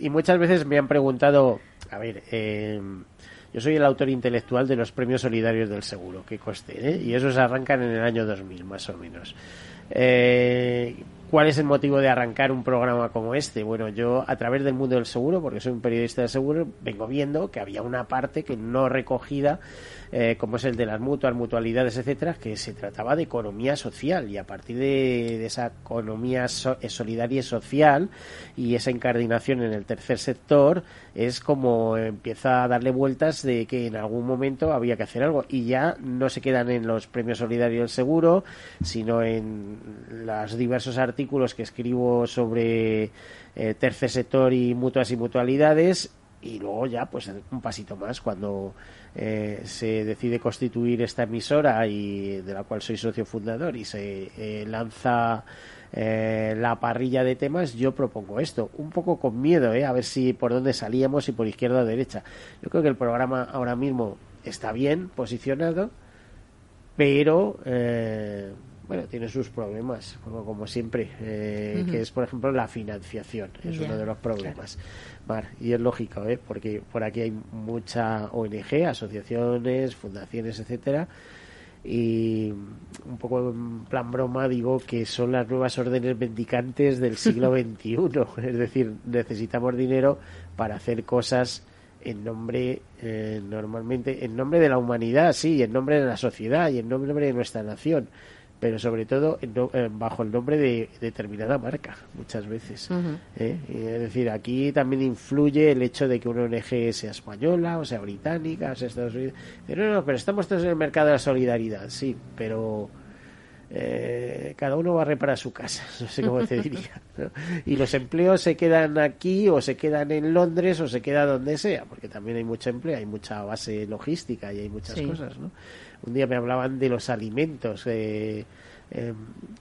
S1: y muchas veces me han preguntado, a ver, eh, yo soy el autor intelectual de los premios solidarios del seguro, que coste, ¿eh? y esos arrancan en el año 2000, más o menos. Eh, ¿Cuál es el motivo de arrancar un programa como este? Bueno, yo a través del mundo del seguro, porque soy un periodista de seguro, vengo viendo que había una parte que no recogida eh, como es el de las mutuas, mutualidades, etcétera, que se trataba de economía social. Y a partir de, esa economía eh, solidaria y social y esa incardinación en el tercer sector es como empieza a darle vueltas de que en algún momento había que hacer algo. Y ya no se quedan en los premios solidarios del seguro, sino en los diversos artículos que escribo sobre eh, tercer sector y mutuas y mutualidades. Y luego ya pues un pasito más cuando eh, se decide constituir esta emisora y de la cual soy socio fundador y se eh, lanza eh, la parrilla de temas, yo propongo esto, un poco con miedo, a ver si por dónde salíamos y por izquierda o derecha. Yo creo que el programa ahora mismo está bien posicionado, pero bueno, tiene sus problemas, como, como siempre, que es, por ejemplo, la financiación, es uno de los problemas y es lógico, ¿eh? porque por aquí hay mucha ONG, asociaciones, fundaciones, etcétera, y un poco en plan broma digo que son las nuevas órdenes mendicantes del siglo XXI, es decir, necesitamos dinero para hacer cosas en nombre, eh, normalmente, en nombre de la humanidad, sí, en nombre de la sociedad y en nombre de nuestra nación pero sobre todo eh, bajo el nombre de determinada marca muchas veces. ¿eh? Es decir, aquí también influye el hecho de que una ONG sea española o sea británica, o sea Estados Unidos. Pero no, pero estamos todos en el mercado de la solidaridad, sí, pero eh, cada uno va a reparar su casa, no sé cómo te diría. Y los empleos se quedan aquí o se quedan en Londres o se queda donde sea, porque también hay mucho empleo, hay mucha base logística y hay muchas cosas, ¿no? Un día me hablaban de los alimentos eh, eh,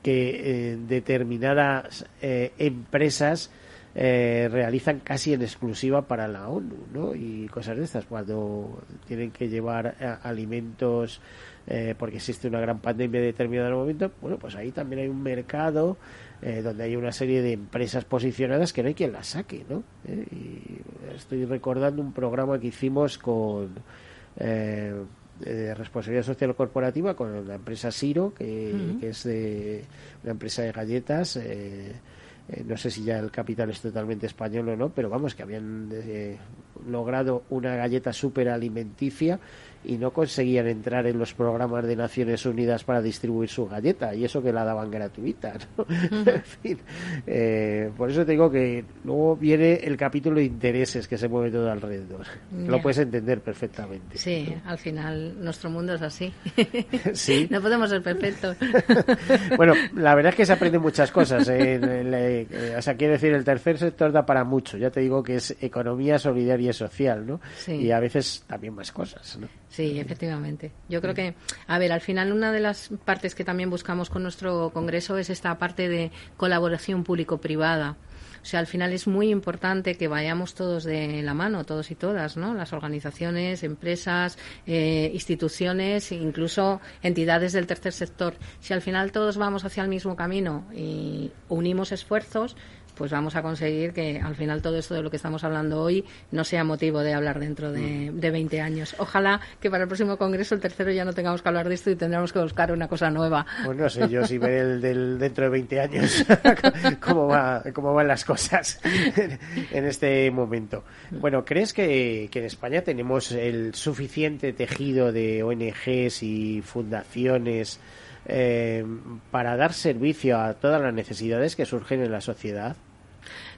S1: que eh, determinadas empresas realizan casi en exclusiva para la ONU, ¿no? Y cosas de estas, cuando tienen que llevar alimentos porque existe una gran pandemia en determinado momento, bueno, pues ahí también hay un mercado donde hay una serie de empresas posicionadas que no hay quien las saque, ¿no? y estoy recordando un programa que hicimos con de responsabilidad social corporativa con la empresa Siro, que, es de una empresa de galletas. Eh, eh, no sé si ya el capital es totalmente español o no, pero vamos, que habían eh, logrado una galleta súper alimenticia y no conseguían entrar en los programas de Naciones Unidas para distribuir su galleta y eso que la daban gratuita. en fin, eh, por eso te digo que luego viene el capítulo de intereses que se mueve todo alrededor. Lo puedes entender perfectamente.
S2: Sí, al final nuestro mundo es así. sí. no podemos ser perfectos.
S1: bueno, la verdad es que se aprenden muchas cosas. ¿eh? Eh, o sea, quiero decir, el tercer sector da para mucho. Ya te digo que es economía solidaria y social, ¿no? Y a veces también más cosas, ¿no?
S2: Sí, efectivamente. Yo creo que, a ver, al final una de las partes que también buscamos con nuestro congreso es esta parte de colaboración público-privada. O sea, al final es muy importante que vayamos todos de la mano, todos y todas, ¿no? Las organizaciones, empresas, eh, instituciones, incluso entidades del tercer sector. Si al final todos vamos hacia el mismo camino y unimos esfuerzos, pues vamos a conseguir que al final todo esto de lo que estamos hablando hoy no sea motivo de hablar dentro de, de 20 años. Ojalá que para el próximo congreso, el tercero, ya no tengamos que hablar de esto y tendremos que buscar una cosa nueva.
S1: Pues no sé yo si ver el del dentro de 20 años cómo, va, cómo van las cosas en este momento. Bueno, ¿crees que, que en España tenemos el suficiente tejido de ONGs y fundaciones eh, para dar servicio a todas las necesidades que surgen en la sociedad?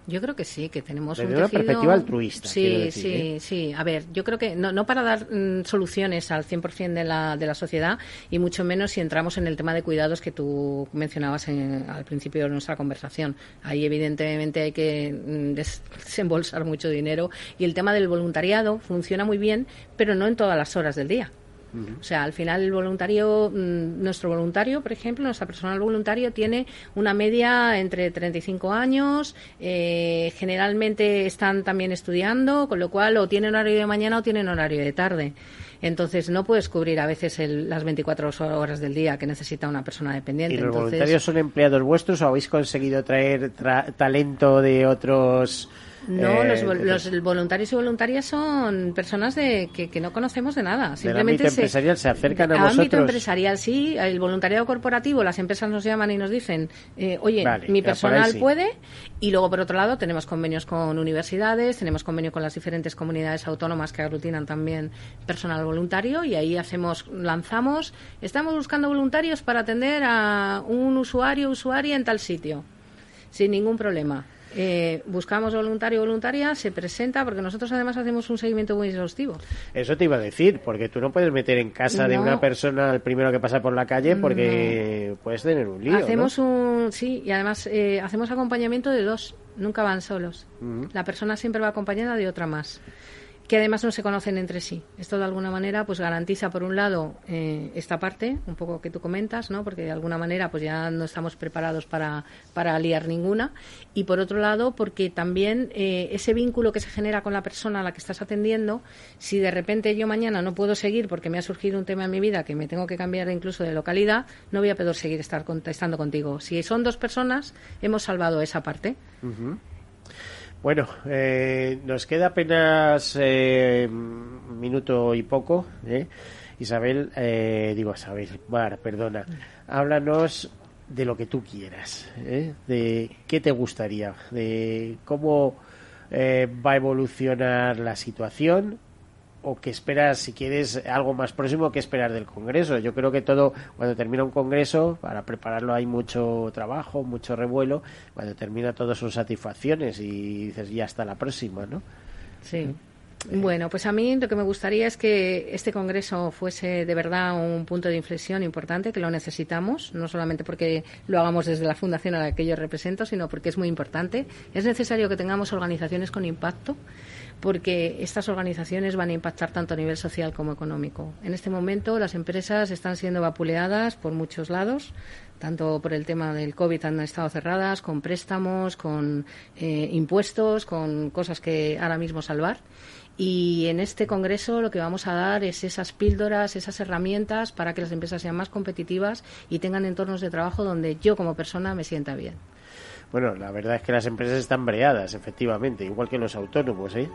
S2: Yo creo que sí, que tenemos
S1: Desde
S2: un
S1: una
S2: tejido...
S1: perspectiva altruista,
S2: Sí,
S1: decir,
S2: sí,
S1: ¿eh?
S2: sí. A ver, yo creo que no, no para dar mm, soluciones al 100% de la, de la sociedad y mucho menos si entramos en el tema de cuidados que tú mencionabas en- al principio de nuestra conversación. Ahí evidentemente hay que mm, des- desembolsar mucho dinero y el tema del voluntariado funciona muy bien, pero no en todas las horas del día. O sea, al final el voluntario, mm, nuestro voluntario, por ejemplo, nuestra personal voluntario tiene una media entre 35 años, eh, generalmente están también estudiando, con lo cual o tienen horario de mañana o tienen horario de tarde. Entonces no puedes cubrir a veces el- las 24 horas del día que necesita una persona dependiente.
S1: ¿Y los
S2: Entonces,
S1: voluntarios son empleados vuestros o habéis conseguido traer tra- talento de otros?
S2: No,
S1: eh,
S2: los,
S1: de
S2: los voluntarios y voluntarias son personas de, que, que no conocemos de nada.
S1: Del
S2: Simplemente
S1: ámbito
S2: se-
S1: empresarial se acercan a
S2: ámbito
S1: vosotros.
S2: empresarial, sí. El voluntariado corporativo, las empresas nos llaman y nos dicen, eh, oye,
S1: Vale,
S2: mi personal
S1: sí.
S2: puede. Y luego, por otro lado, tenemos convenios con universidades, tenemos convenio con las diferentes comunidades autónomas que aglutinan también personal voluntario y ahí hacemos, lanzamos, estamos buscando voluntarios para atender a un usuario, usuaria en tal sitio sin ningún problema. Eh, buscamos voluntario o voluntaria, se presenta, porque nosotros además hacemos un seguimiento muy exhaustivo.
S1: Eso te iba a decir, porque tú no puedes meter en casa de una persona al primero que pasa por la calle porque puedes tener un lío. ¿no?
S2: hacemos un, sí, y además eh, hacemos acompañamiento de dos, nunca van solos. La persona siempre va acompañada de otra más que además no se conocen entre sí. Esto de alguna manera pues garantiza por un lado eh, esta parte, un poco que tú comentas, ¿no? Porque de alguna manera pues ya no estamos preparados para, para liar ninguna y por otro lado porque también eh, ese vínculo que se genera con la persona a la que estás atendiendo, si de repente yo mañana no puedo seguir porque me ha surgido un tema en mi vida que me tengo que cambiar incluso de localidad, no voy a poder seguir estar contestando contigo. Si son dos personas, hemos salvado esa parte.
S1: Bueno, eh, nos queda apenas eh, un minuto y poco. ¿eh? Isabel, eh, digo Isabel, Mar, perdona. Háblanos de lo que tú quieras, ¿eh? de qué te gustaría, de cómo eh, va a evolucionar la situación o qué esperas, si quieres algo más próximo, que esperar del Congreso. Yo creo que todo, cuando termina un Congreso, para prepararlo hay mucho trabajo, mucho revuelo. Cuando termina todo son satisfacciones y dices, ya hasta la próxima, ¿no?
S2: Sí. Bueno, pues a mí lo que me gustaría es que este Congreso fuese de verdad un punto de inflexión importante, que lo necesitamos, no solamente porque lo hagamos desde la fundación a la que yo represento, sino porque es muy importante. Es necesario que tengamos organizaciones con impacto, porque estas organizaciones van a impactar tanto a nivel social como económico. En este momento las empresas están siendo vapuleadas por muchos lados, tanto por el tema del COVID han estado cerradas, con préstamos, con eh, impuestos, con cosas que ahora mismo salvar. Y en este Congreso lo que vamos a dar es esas píldoras, esas herramientas para que las empresas sean más competitivas y tengan entornos de trabajo donde yo como persona me sienta bien.
S1: Bueno, la verdad es que las empresas están breadas, efectivamente, igual que los autónomos, ¿eh?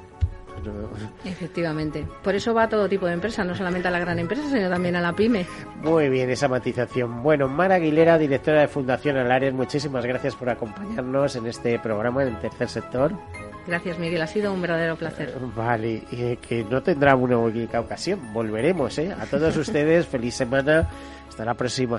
S1: Pero-
S2: Efectivamente. Por eso va a todo tipo de empresa, no solamente a la gran empresa, sino también a la pyme.
S1: Muy bien, esa matización. Bueno, Mara Aguilera, directora de Fundación Alares, muchísimas gracias por acompañarnos en este programa en el tercer sector.
S2: Gracias, Miguel. Ha sido un verdadero placer.
S1: Vale, y que no tendrá una única ocasión. Volveremos, ¿eh? A todos ustedes, feliz semana. Hasta la próxima.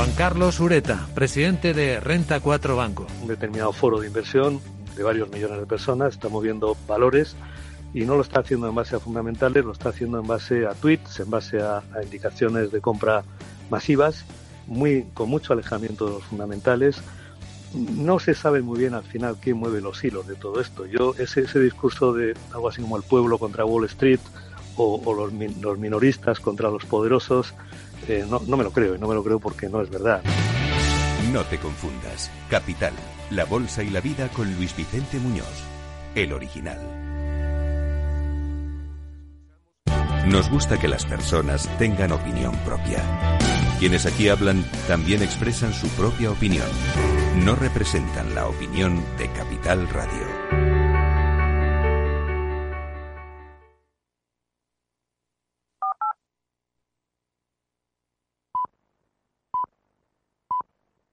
S7: Juan Carlos Ureta, presidente de Renta 4 Banco.
S8: Un determinado foro de inversión de varios millones de personas está moviendo valores y no lo está haciendo en base a fundamentales, lo está haciendo en base a tweets, en base a, a indicaciones de compra masivas, muy, con mucho alejamiento de los fundamentales no se sabe muy bien al final quién mueve los hilos de todo esto. Yo ese, ese discurso de algo así como el pueblo contra Wall Street o, los, los, minoristas contra los poderosos, no, no me lo creo y no me lo creo porque no es verdad.
S3: No te confundas. Capital, la bolsa y la vida con Luis Vicente Muñoz, el original. Nos gusta que las personas tengan opinión propia. Quienes aquí hablan también expresan su propia opinión. No representan la opinión de Capital Radio.